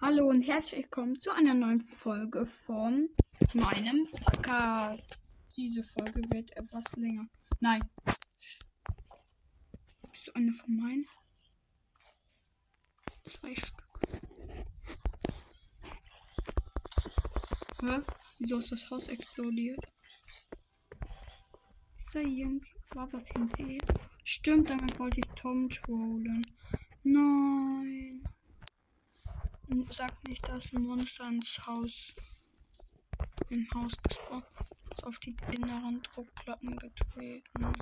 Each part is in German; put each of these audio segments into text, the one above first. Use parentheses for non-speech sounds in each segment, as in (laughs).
Hallo und herzlich willkommen zu einer neuen Folge von meinem Podcast. Diese Folge wird etwas länger. Nein. Bist du eine von meinen? Zwei Stück. Hä? Wieso ist das Haus explodiert? Ist da irgendwie. War das hinter Stimmt, damit wollte ich Tom trollen. Nein. Sag nicht, dass ein Monster ins Haus im Haus gespawnt ist auf die inneren Druckplatten getreten.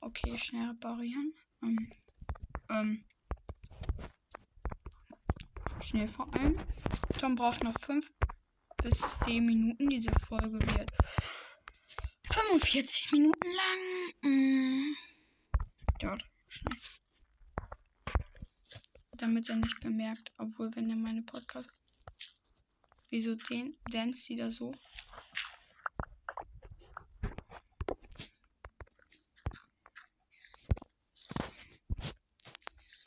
Okay, schnell reparieren. Ähm, ähm, schnell vor allem. Tom braucht noch 5 bis 10 Minuten. Diese Folge wird 45 Minuten lang. Mm. Dort, schnell damit er nicht bemerkt, obwohl wenn er meine Podcast. Wieso den dance die da so?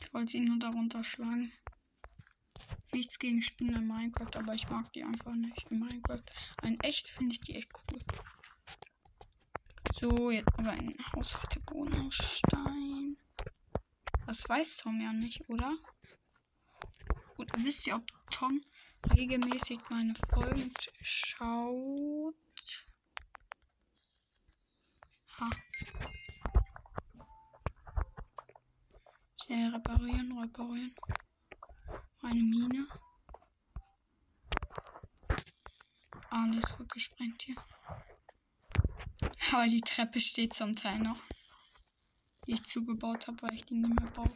Ich wollte ihn nur darunter schlagen. Nichts gegen Spinnen in Minecraft, aber ich mag die einfach nicht in Minecraft. Ein echt finde ich die echt cool. So, jetzt aber ein Haus aus Stein. Das weiß Tom ja nicht, oder? Gut, wisst ihr, ob Tom regelmäßig meine Folgen schaut? Ha. Schnell reparieren, reparieren. Eine Mine. Alles wird gesprengt hier. Aber die Treppe steht zum Teil noch. Die ich zugebaut habe, weil ich die nicht mehr brauche.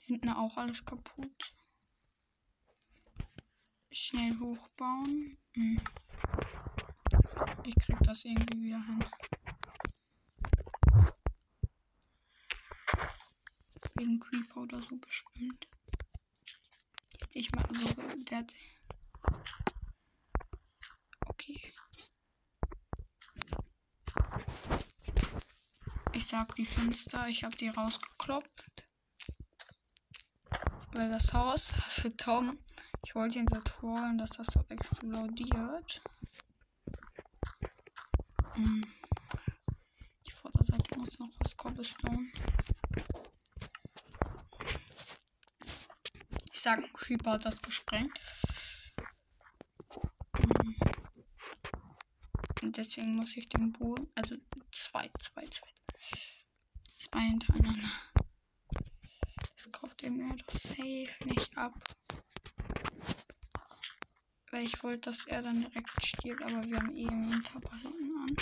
Hinten auch alles kaputt. Schnell hochbauen. Hm. Ich krieg das irgendwie wieder hin. Wegen Creeper oder so bestimmt. Ich mal so, der Okay. Ich sag die Fenster, ich habe die rausgeklopft weil das Haus (laughs) für Tom, ich wollte ihn so trollen, dass das so explodiert. Hm. Die Vorderseite muss noch aus Cobblestone. Ich sag, Creeper hat das gesprengt. Hm. Und deswegen muss ich den Boden, also zwei, zwei, zwei, zwei hintereinander kauft ihr mir doch safe nicht ab. Weil ich wollte, dass er dann direkt stirbt, aber wir haben eh im Winter hinten an.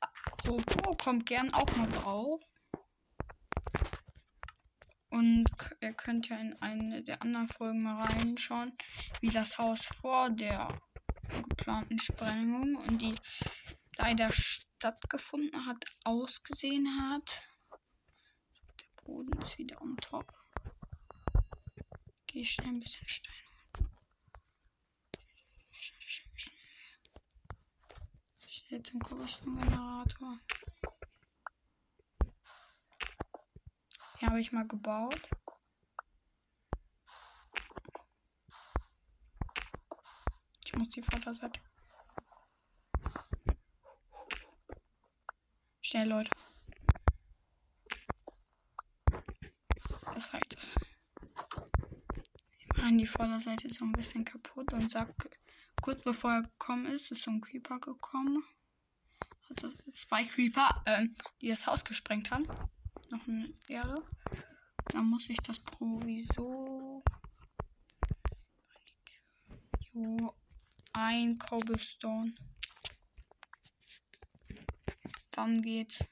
Apropos, kommt gern auch mal drauf. Und ihr könnt ja in eine der anderen Folgen mal reinschauen, wie das Haus vor der geplanten Sprengung und die leider stattgefunden hat, ausgesehen hat. Boden ist wieder on top. Gehe schnell ein bisschen Stein. Schnell, schnell, schnell. Schnell zum Generator. Hier habe ich mal gebaut. Ich muss die Vorderseite. Schnell, Leute. an die Vorderseite so ein bisschen kaputt und sagt, kurz bevor er gekommen ist, ist so ein Creeper gekommen. Also zwei Creeper, äh, die das Haus gesprengt haben. Noch eine Erde. Da muss ich das Provisor. Jo, ein Cobblestone. Dann geht's.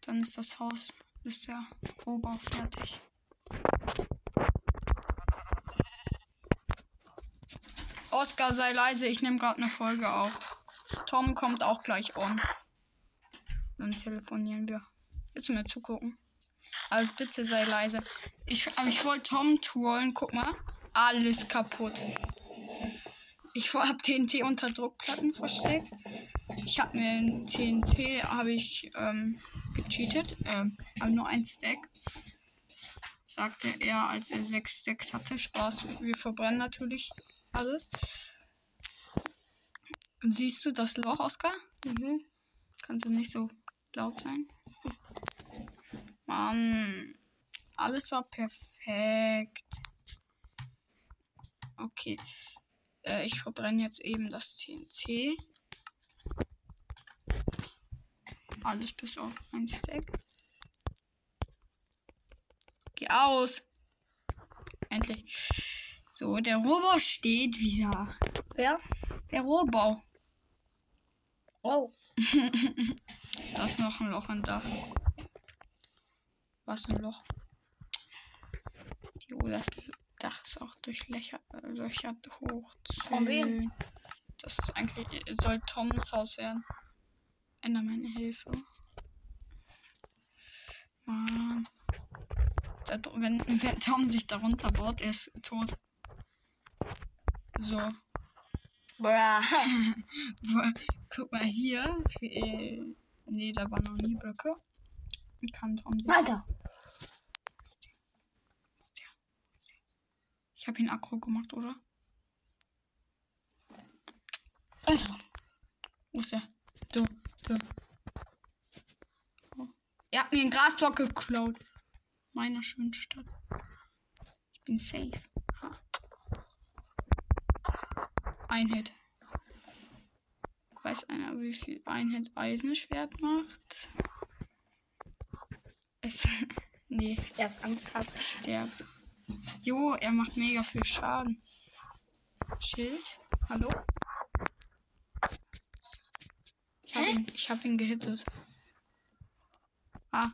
Dann ist das Haus, ist der Rohbau fertig. Oscar, sei leise, ich nehme gerade eine Folge auf. Tom kommt auch gleich on. Dann telefonieren wir. Willst du mir zugucken? Also bitte sei leise. Ich, ich wollte Tom trollen. Guck mal. Alles kaputt. Ich habe TNT unter Druckplatten versteckt. Ich habe mir ein TNT habe ich ähm, gecheatet, ähm, aber nur ein Stack. Sagte er, als er sechs Stacks hatte. Spaß. Wir verbrennen natürlich alles. Siehst du das Loch, Oskar? Mhm. Kannst du nicht so laut sein? Mann, alles war perfekt. Okay. Äh, ich verbrenne jetzt eben das TNT. Alles bis auf ein Stack. Geh aus. Endlich. So, der Robo steht wieder. Wer? Der Robo. Oh. (laughs) Da ist noch ein Loch im Dach. Was ein Loch? Jo, das Dach ist auch durchlöchert löchert hoch. Von wem? Das ist eigentlich, soll Toms Haus werden. Enderman Hilfe. Mann. Da, wenn, wenn Tom sich darunter baut, er ist tot. So. Wo- (laughs) Guck mal hier. Für, äh, nee, da waren noch nie Blöcke. Kann Tom sich Weiter. Ich habe ihn aggro gemacht, oder? Weiter. Wo ist er? Du, du. Oh. Er hat mir einen Grasblock geklaut. Meiner schönen Stadt. Ich bin safe. Ha. Ein Hit. Weiß einer, wie viel ein Hit Eisenschwert macht? Es. (laughs) nee, Er ist Angst hat. sterbt. Jo, er macht mega viel Schaden. Schild? Hallo? Ich hab Hä? ihn, ich hab ihn gehittet. Ah.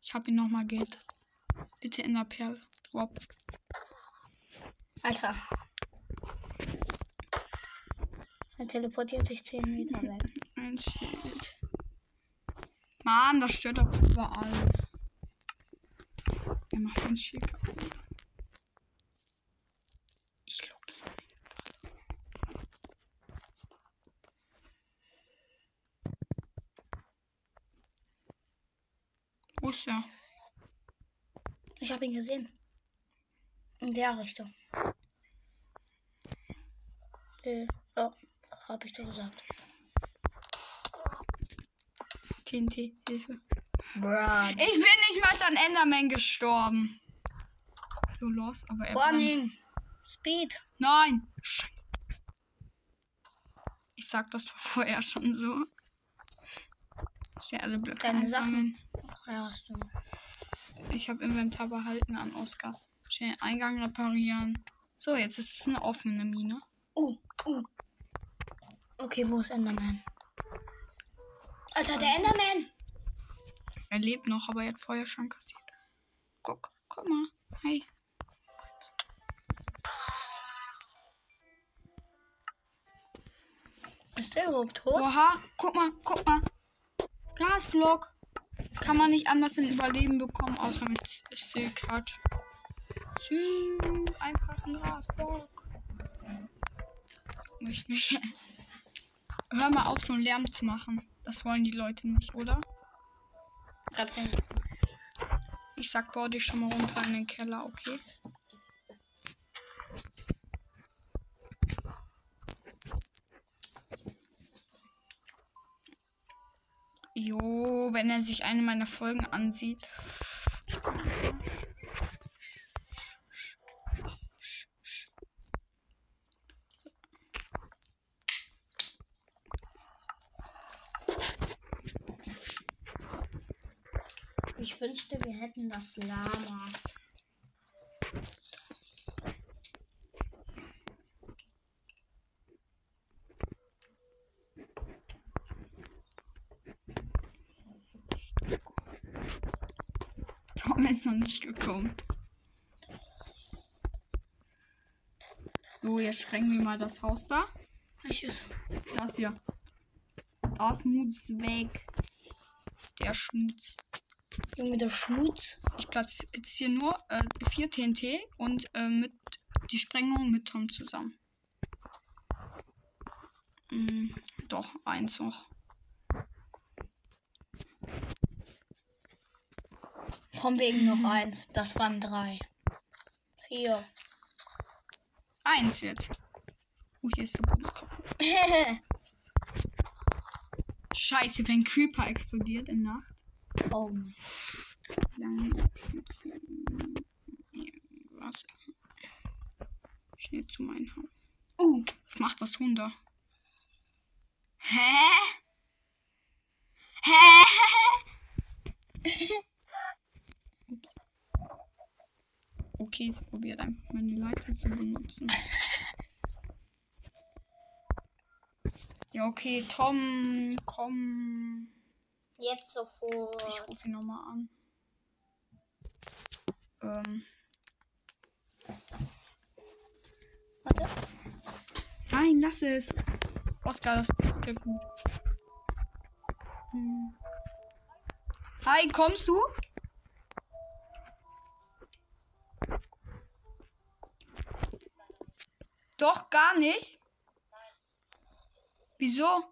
Ich hab ihn nochmal gehittet. Bitte in der Perle. Drop. Alter. Er teleportiert sich 10 Meter weg. Ein Schild. Mann, das stört doch überall. Er macht Schild kaputt. Ich lock ein. Wo ist er? Ich habe ihn gesehen. In der Richtung. Äh, oh, hab ich doch gesagt. TNT, Hilfe. Bra. Ich bin nicht mal an Enderman gestorben. So los, aber er. Warning. Speed. Nein! Ich sag das vorher schon so. Ist ja alle Blöcke Deine einsammeln. Ja, hast du. Ich habe Inventar behalten an Oscar. Schnell Eingang reparieren. So, jetzt ist es eine offene Mine. Uh, uh. Okay, wo ist Enderman? Alter, der Enderman. Er lebt noch, aber er hat vorher schon kassiert. Guck, guck mal. Hi. Ist der überhaupt tot? Oha, guck mal, guck mal. Gasblock. Kann man nicht anders in Überleben bekommen, außer mit Quatsch. Tschüss, einfach ein Gasblock. Möchte nicht. (laughs) Hör mal auf, so einen Lärm zu machen. Das wollen die Leute nicht, oder? Ich sag, bau dich schon mal runter in den Keller, okay? Jo, wenn er sich eine meiner Folgen ansieht. Ich wünschte, wir hätten das Lama. Tom ist noch nicht gekommen. So, jetzt sprengen wir mal das Haus da. Welches? Das hier. Das muss weg. Der Schmutz. Junge, der Schmutz. Ich platziere nur äh, vier TNT und äh, mit die Sprengung mit Tom zusammen. Mm, doch, eins noch. Von wegen noch eins. Das waren drei. Vier. Eins jetzt. Oh, hier ist der Boden (laughs) kaputt. Scheiße, wenn Creeper explodiert in Nacht. oh. Dann was? Schnell zu meinem Haus. Uh. Was macht das Hund da? Hä? Hä? Okay, sie probiert einfach meine Leiter zu benutzen. Ja, okay, Tom, komm. Jetzt sofort. Ich rufe ihn nochmal an. Ähm, Warte. nein, lass es. Oscar, das geht gut. Hm. Hi, kommst du? Doch, gar nicht. Wieso?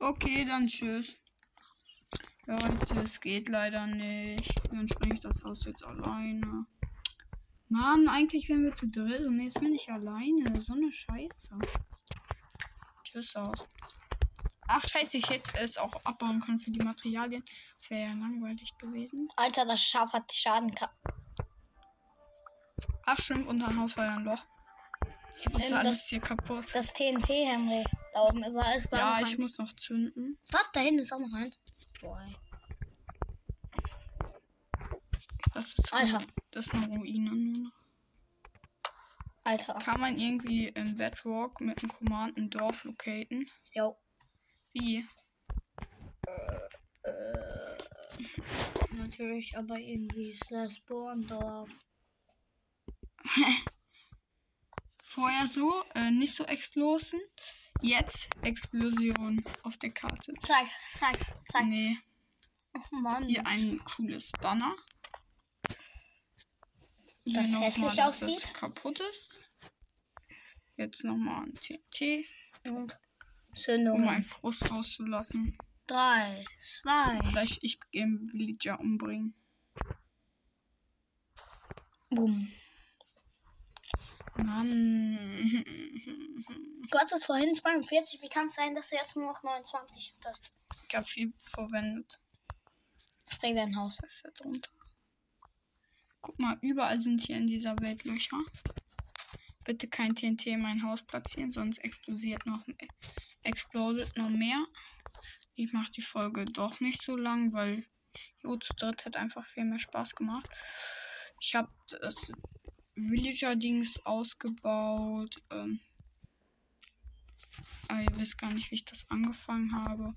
Okay, dann tschüss. Leute, es geht leider nicht. Dann springe ich das Haus jetzt alleine. Mann, eigentlich wären wir zu dritt und jetzt bin ich alleine. So eine Scheiße. Tschüss aus. Ach scheiße, ich hätte es auch abbauen können für die Materialien. Das wäre ja langweilig gewesen. Alter, das Schaf hat Schaden gehabt. Ach stimmt, unter dem Haus war ja ein Loch. Jetzt ist Ähm, alles das- hier kaputt. Das TNT, Henry. Da oben ist Ja, ich muss noch zünden. Warte, da hinten ist auch noch eins. Ey. Das ist, Alter. das ist eine Ruine nur noch. Alter. Kann man irgendwie in Bedrock mit dem Command ein Dorf locaten? Jo. Wie? Natürlich, aber irgendwie ist das Borndorf. (laughs) Vorher so, äh, nicht so Explosion. Jetzt Explosion auf der Karte. Zeig, zeig, zeig. Nee, Oh Mann. hier ein cooles Banner. Hier Das noch mal, hässlich dass aussieht. Das kaputt ist. Jetzt nochmal ein TNT, Und um Zündung. meinen Frust rauszulassen. Drei, zwei. Vielleicht ich den Villager umbringen. Bumm. Mann. Du hattest vorhin 42. Wie kann es sein, dass du jetzt nur noch 29 hattest? Ich habe viel verwendet. Spring dein Haus. Was ist da drunter? Guck mal, überall sind hier in dieser Welt Löcher. Bitte kein TNT in mein Haus platzieren, sonst explodiert noch mehr. Explodet noch mehr. Ich mache die Folge doch nicht so lang, weil Jo zu dritt hat einfach viel mehr Spaß gemacht. Ich habe das Villager-Dings ausgebaut. Ähm, aber ihr wisst gar nicht, wie ich das angefangen habe.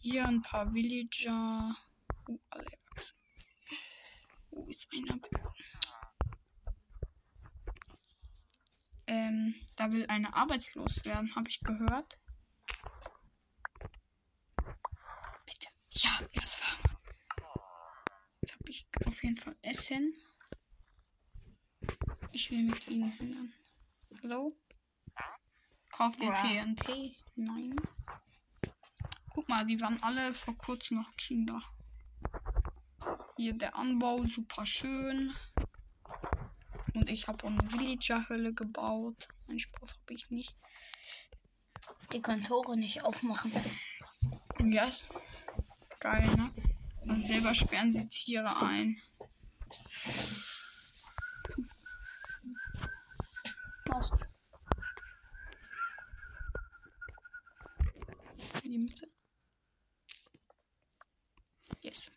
Hier ein paar Villager. Uh, alle erwachsen. Wo ist einer? Ähm, da will eine arbeitslos werden, habe ich gehört. Bitte. Ja, das war. Jetzt habe ich auf jeden Fall Essen. Ich will mit ihnen hindern. Hallo? Kauft ihr Ja. TNT? Nein. Guck mal, die waren alle vor kurzem noch Kinder. Hier der Anbau, super schön. Und ich habe eine Villager-Hölle gebaut. Ein Spruch habe ich nicht. Die können Tore nicht aufmachen. Yes. Geil, ne? Und selber sperren sie Tiere ein. In die Mitte. Yes.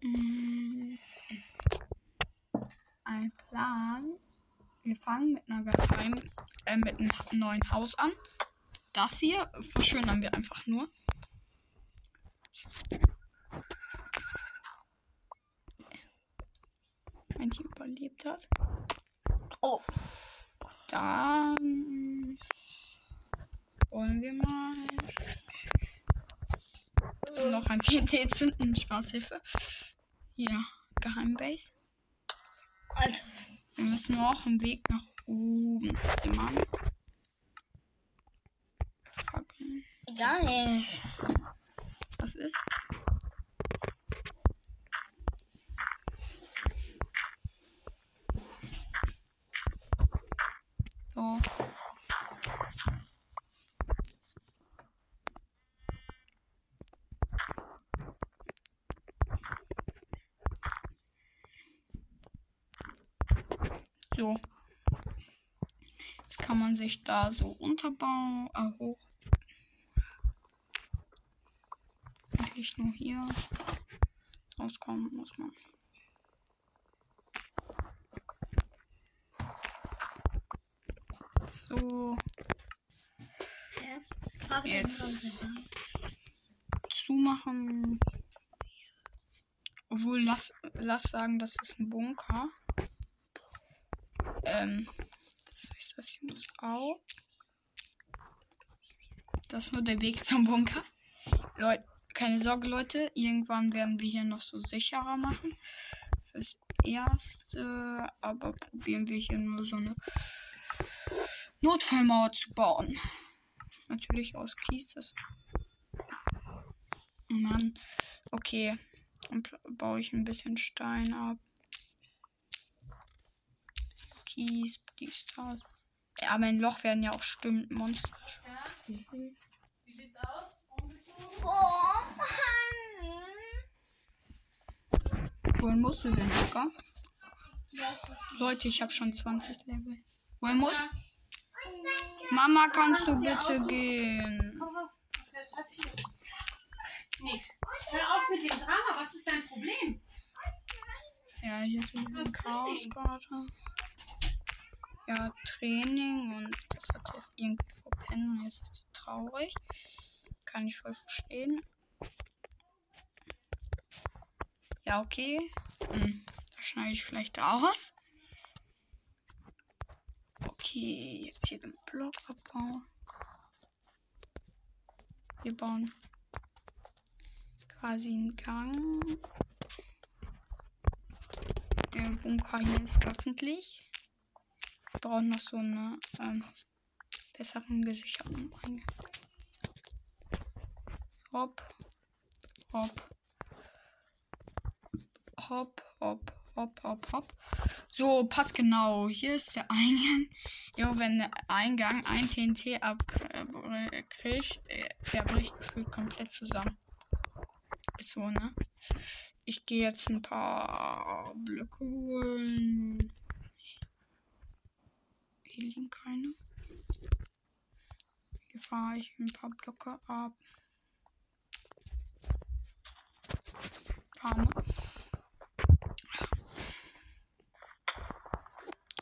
Mm. Ein Plan. Wir fangen mit einer Geheim, äh, mit einem neuen Haus an. Das hier verschönern wir einfach nur. Ein Tier überlebt hat. Oh, Dann wollen wir mal noch ein TNT zünden. Spaßhilfe. Hier, Geheimbase. Alter. Wir müssen auch einen Weg nach oben zimmern. Fackeln. Gar nicht. Was ist? So. So. Jetzt kann man sich da so unterbauen, äh, hoch. Eigentlich nur hier rauskommen muss man. So, Jetzt. zumachen. Obwohl, lass, lass sagen, das ist ein Bunker. Ähm, das heißt, das hier muss auch. Das ist nur der Weg zum Bunker. Leute, keine Sorge, Leute. Irgendwann werden wir hier noch so sicherer machen. Fürs Erste. Aber probieren wir hier nur so eine Notfallmauer zu bauen. Natürlich aus Kies. Das. Dann. Okay. Dann baue ich ein bisschen Stein ab. Kies, dies, das. Ja, aber ein Loch werden ja auch stimmt Monster. Wie sieht's aus? Oh, Wohin musst du denn, Edgar? Leute, ich habe schon 20 Level. Wohin muss? Mama, kannst du bitte gehen? Nicht. Hör auf mit dem Drama. Was ist dein Problem? Ja, hier ist ein Training? gerade. Ja, Training und das hat sie jetzt irgendwie verpennt. und Jetzt ist sie traurig. Kann ich voll verstehen. Ja, okay. Hm, da schneide ich vielleicht raus. Okay, jetzt hier den Block abbauen. Wir bauen quasi einen Gang. Der Bunker hier ist öffentlich. Wir brauchen noch so eine ähm, besseren gesicherten Eingang. Hopp, hopp, hopp, hopp, hopp, hopp, hopp. So, passt genau. Hier ist der Eingang. Jo, wenn der Eingang ein TNT abkriegt, der bricht gefühlt komplett zusammen. Ist so, ne? Ich gehe jetzt ein paar Blöcke holen. Hier liegen keine. Hier fahre ich ein paar Blöcke ab. Farme.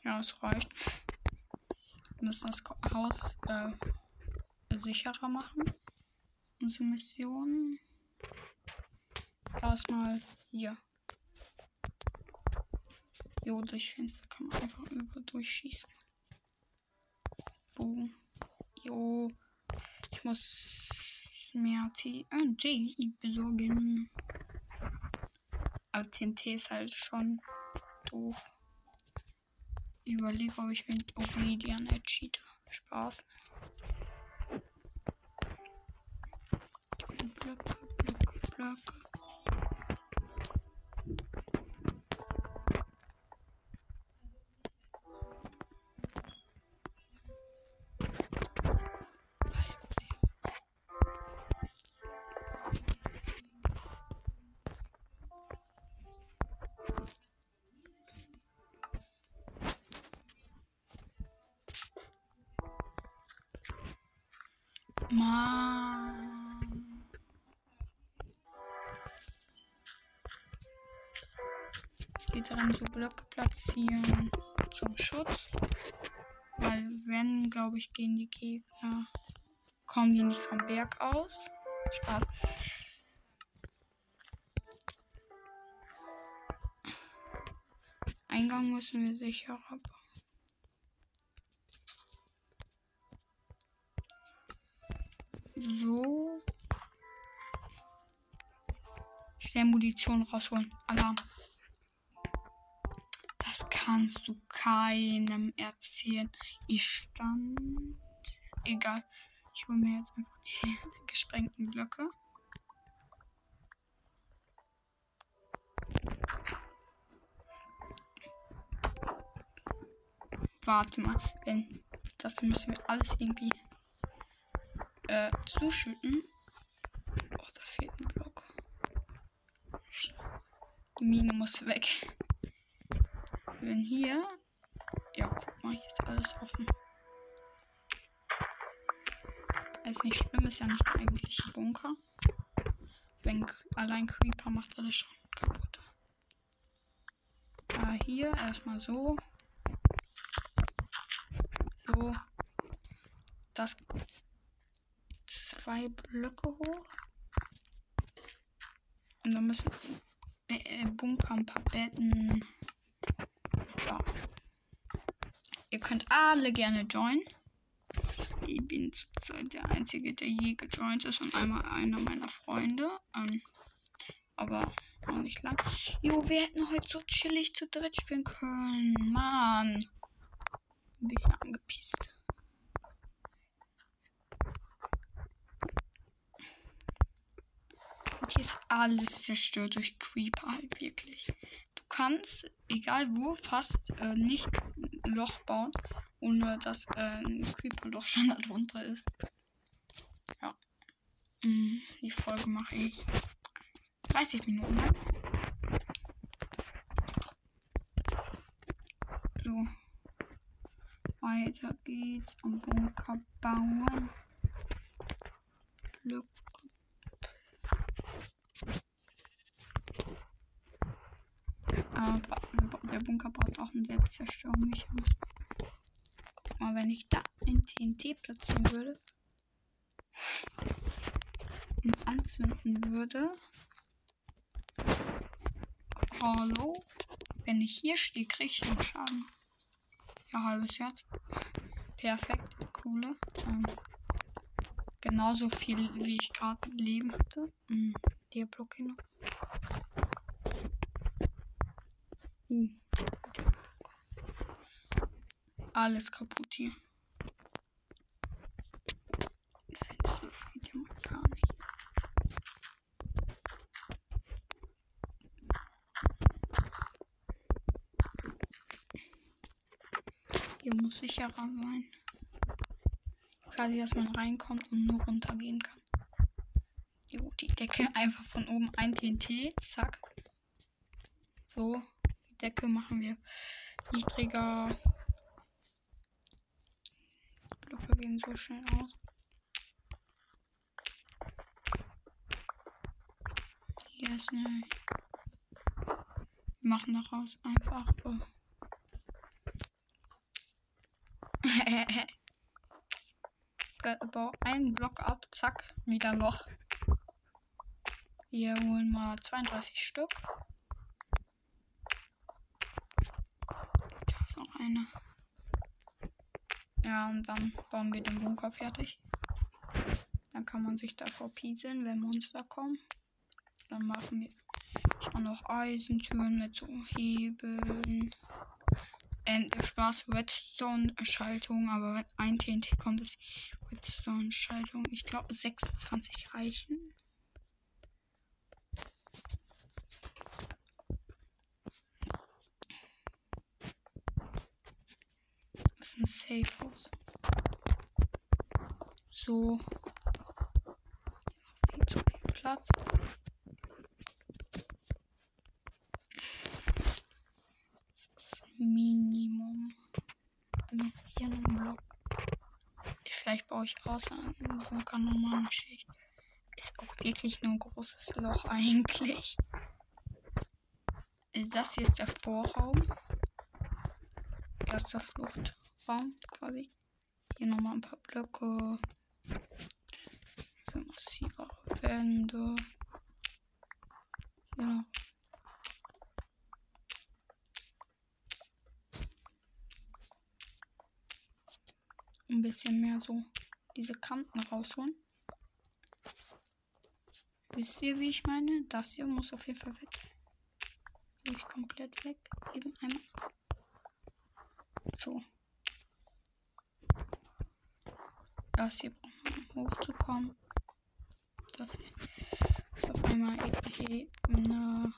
Ja, es reicht. Wir müssen das Haus äh, sicherer machen. Unsere Mission. Erstmal hier. Jo, durch Fenster kann man einfach über durchschießen. Bogen. Jo. Ich muss mehr T äh, TNT besorgen. Aber TNT ist halt schon doof. Ich überlege, ob ich mit Obsidian cheat. Spaß. Blöcke, Blöcke, Blöcke. Mann. Hier drin so Blöcke platzieren zum Schutz. Weil wenn, glaube ich, gehen die Gegner, kommen die nicht vom Berg aus. Spaß. Eingang müssen wir sicherer Schnell Munition rausholen. Alarm. Das kannst du keinem erzählen. Ich stand. Egal. Ich hole mir jetzt einfach die (laughs) gesprengten Blöcke. Warte mal, wenn das müssen wir alles irgendwie äh, zuschütten. Oh, da fehlt ein Mine muss weg. Wenn hier. Ja, guck mal, hier ist alles offen. Ist nicht schlimm, ist ja nicht der eigentliche Bunker. Wenn allein Creeper macht alles schon kaputt. Aber hier erstmal so. So. Das zwei Blöcke hoch. Und dann müssen äh, Bunker ein paar Betten. Ja. Ihr könnt alle gerne joinen. Ich bin zurzeit der Einzige, der je gejoint ist und einmal einer meiner Freunde. Ähm, aber auch nicht lang. Jo, wir hätten heute so chillig zu dritt spielen können. Mann. Ein bisschen angepisst. Und hier ist alles zerstört durch Creeper halt wirklich. Du kannst, egal wo, fast äh, nicht ein Loch bauen, ohne dass äh, ein Creeper-Loch (laughs) schon darunter ist. Ja. Mhm, die Folge mache ich 30 Minuten lang. So. Weiter geht's am Bunker bauen. Glück. Aber der Bunker braucht Selbstzerstörungsmechanismus. Guck mal, wenn ich da ein TNT platzieren würde und anzünden würde. Hallo? Wenn ich hier stehe, kriege ich einen Schaden. Ja, halbes Herz. Perfekt, coole. Ähm, genauso viel, wie ich gerade Leben hatte. Mhm. Der Block noch. Uh. Alles kaputt hier. Fenster, das geht ja mal gar nicht. Hier muss sicherer sein. Quasi, dass man reinkommt und nur runtergehen kann. Jo, die Decke einfach von oben ein TNT. Zack. So. Die Decke machen wir niedriger. Gehen so schnell aus. Hier ist eine. Wir machen daraus einfach. Äh, (laughs) Bau einen Block ab, zack, wieder Loch. Wir holen mal 32 Stück. Da ist noch eine. Ja, und dann bauen wir den Bunker fertig. Dann kann man sich davor pieseln, wenn Monster kommen. Dann machen wir auch noch Eisentüren mit so Hebeln. Endlich Spaß, Redstone-Schaltung, aber wenn ein TNT kommt, ist Redstone-Schaltung, ich glaube 26 reichen. Ein Safe House. So. Viel zu viel Platz. Das ist Minimum. Also hier noch ein Block. Vielleicht baue ich außer im Bunker nochmal eine Schicht. Ist auch wirklich nur ein großes Loch eigentlich. Das hier ist der Vorraum. Erster Fluchtraum quasi. Hier nochmal ein paar Blöcke. So massivere Wände. Noch ein bisschen mehr so diese Kanten rausholen. Wisst ihr, wie ich meine? Das hier muss auf jeden Fall weg. So, ich komplett weg. Eben einmal. So. Das hier braucht man, um hochzukommen. Das hier ist auf einmal Ebene.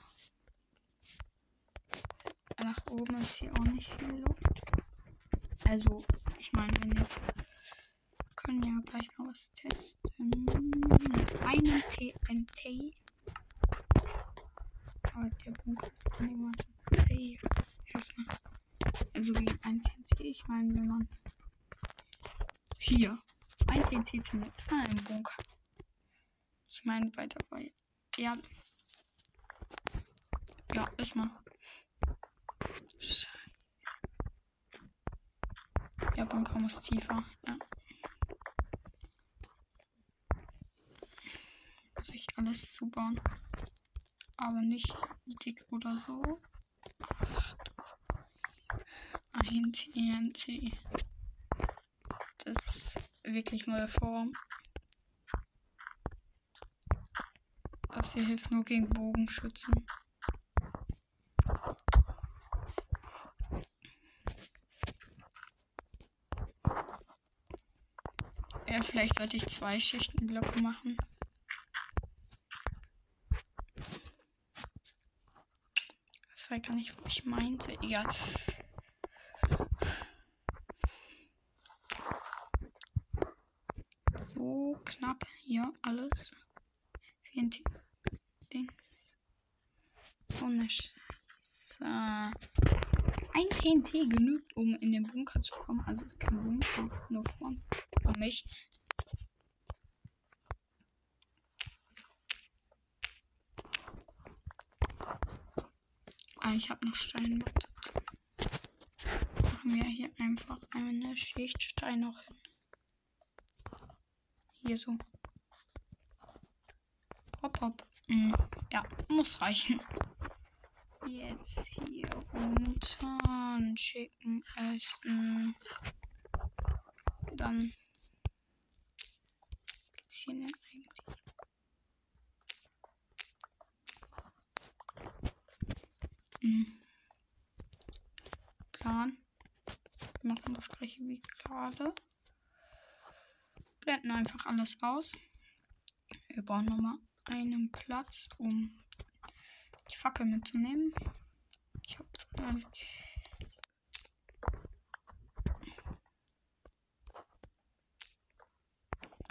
Nach oben ist hier auch nicht viel Luft. Also, ich meine, wenn jetzt können ja gleich mal was testen. Mit einem TNT. Aber der Bunker ist niemand safe. Erstmal. Also gegen ein TNT. Ich meine, wenn man hier ein TNT findet, ist man im Bunker. Ich meine, weiter bei. Ja. Ja, ist man. Scheiße. Der Bunker muss tiefer. Ja. Sich alles zubauen. Aber nicht dick oder so. Ein TNT. Das wirklich neue Form. Das hier hilft nur gegen Bogenschützen. Ja, vielleicht sollte ich zwei Schichten Blöcke machen. Das war gar nicht, wo ich meinte. Egal. So knapp hier alles. TNT. Dings. So eine Scheiße. Ein TNT genügt, um in den Bunker zu kommen. Also ist kein Bunker, nur von, von mich. Ah, ich habe noch Stein. Wartet. Machen wir hier einfach eine Schicht Stein noch hin. Hier so. Hopp, hopp. Mm, ja, muss reichen. Jetzt hier runter und schicken essen. Dann geht's hier denn eigentlich? Mm. Plan. Wir machen das gleiche wie gerade. Blenden einfach alles aus. Wir brauchen nochmal einen Platz, um die Fackel mitzunehmen. Ich habe äh,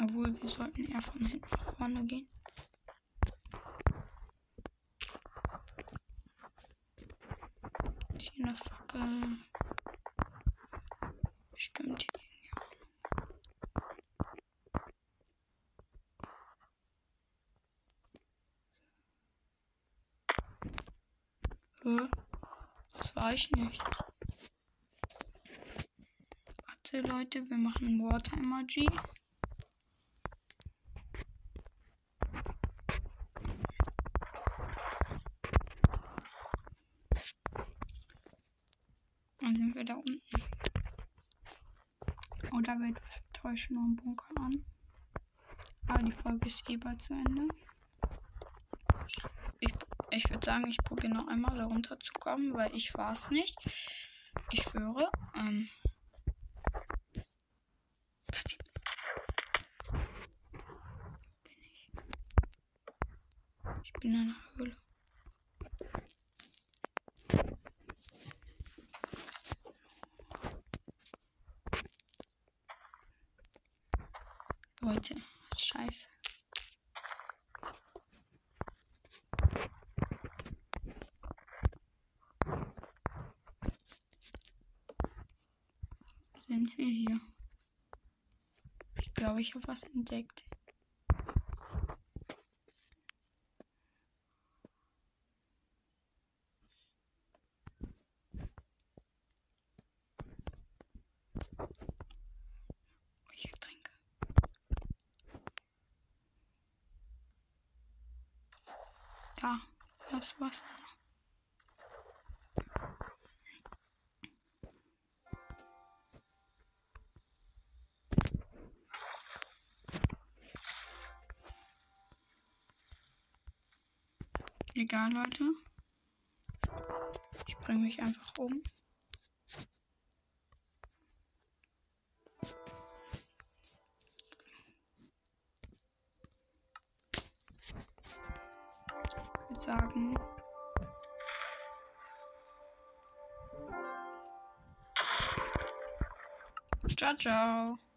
obwohl wir sollten eher von hinten nach vorne gehen. Hier eine Fackel. Stimmt hier. Hä? Ich nicht. Warte, Leute, wir machen Water Emoji. Dann sind wir da unten. Oder wir täuschen noch einen Bunker an. Aber die Folge ist eh bald zu Ende. Ich, würde sagen, ich probiere noch einmal da runter zu kommen, weil ich war es nicht. Ich schwöre. Ähm, passiert. Bin ich. Ich bin in einer Höhle. Leute, scheiße. Sind wir hier? Ich habe was entdeckt. Ich. Da, das Wasser. Egal, Leute. Ich bringe mich einfach um. Ich würde sagen, Ciao, ciao.